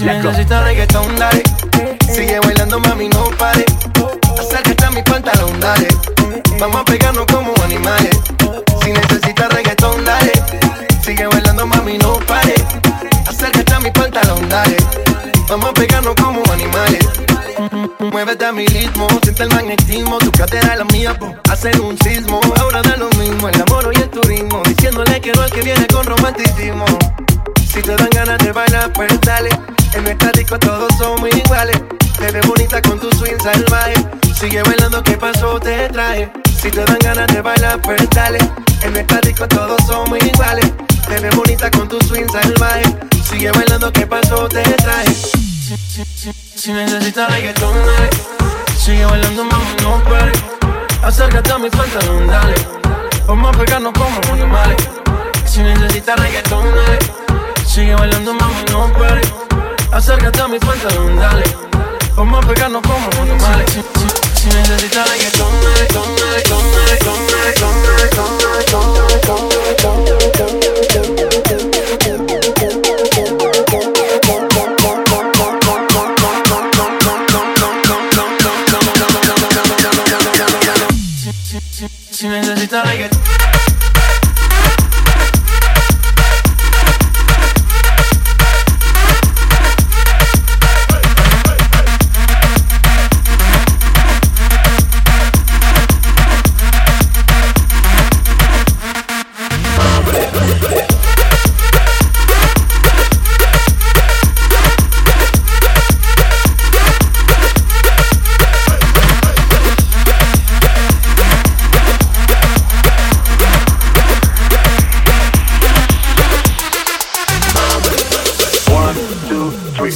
Si necesitas reggaetón, dale. Sigue bailando, mami, no pare. Acércate a mi pantalón, dale. Vamos a pegarnos como animales. Si necesitas reggaetón, dale. Sigue bailando, mami, no pare. Acércate a mi pantalón, dale. Vamos a pegarnos como animales. Muévete a mi ritmo, siente el magnetismo. Tu cadera es la mía, po. Hacer un sismo. Ahora da lo mismo, el amor y el turismo. Diciéndole que no es que viene con romanticismo. Si te dan ganas de bailar, pues salvaje. Sigue bailando, ¿qué pasó? Te traje. Si te dan ganas de bailar, pues dale. En esta disco todos somos iguales. Te ves bonita con tu swing salvaje. Sigue bailando, ¿qué pasó? Te traje. Si, necesitas reggaetón, dale. Sigue bailando, mami, no pare. Acércate a mi pantalón, dale. Vamos a pegarnos como animales. Si necesitas reggaetón, dale. Sigue bailando, mami, no pare. Acércate a mi pantalón, dale. Vamos a pegarnos como animales. Si, si, si necesitas reggaetón, dale, dale,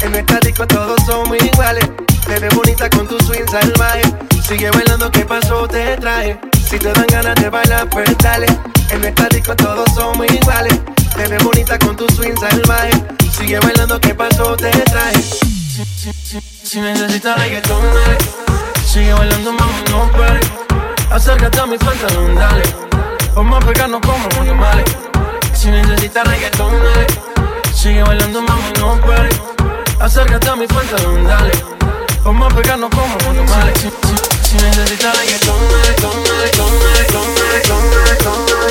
En esta disco todos somos iguales. Te ves bonita con tu swing salvaje. Sigue bailando, ¿qué pasó? Te traje. Si te dan ganas de bailar, pues dale. En esta disco todos somos iguales. Te ves bonita con tu swing salvaje. Sigue bailando, ¿qué pasó? Te traje. Si, si, si, si necesitas reggaetón, dale. Sigue bailando, mami, no pare. Acércate a mi pantalón, dale. Vamos a pegarnos como animales. Si necesitas reggaetón, dale. Sigue bailando, mami, no pare. Acércate a mi pantalón, dale. Vamos a pegarnos como animales. Si, si, si necesitas reggaetón, dale, dale, dale,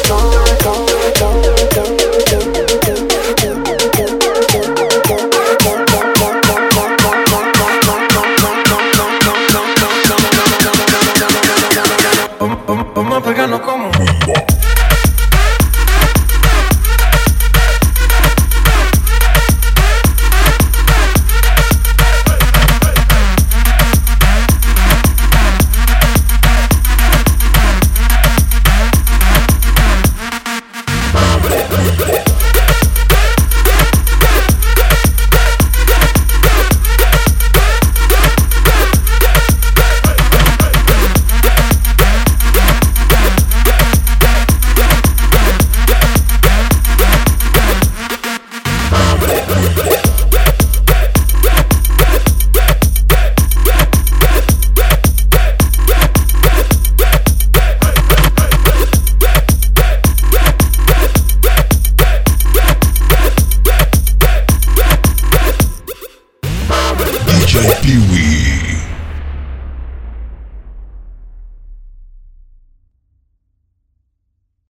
by Pee Wee.